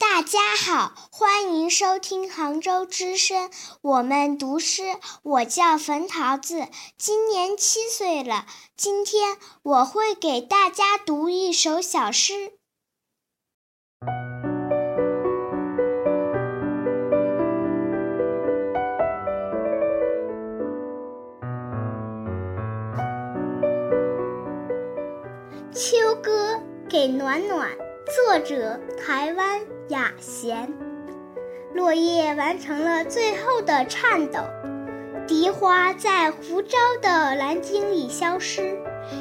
大家好，欢迎收听杭州之声。我们读诗，我叫冯桃子，今年七岁了。今天我会给大家读一首小诗。秋歌给暖暖，作者台湾。雅弦，落叶完成了最后的颤抖，荻花在浮朝的蓝鲸里消失，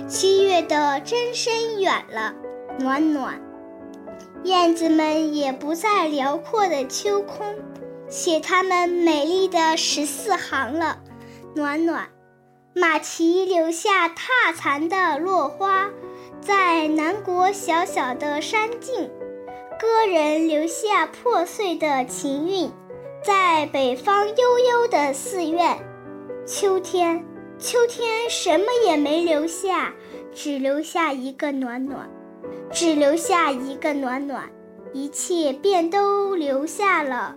七月的真深远了，暖暖。燕子们也不在辽阔的秋空，写它们美丽的十四行了，暖暖。马蹄留下踏残的落花，在南国小小的山径。歌人留下破碎的琴韵，在北方悠悠的寺院。秋天，秋天什么也没留下，只留下一个暖暖，只留下一个暖暖，一切便都留下了。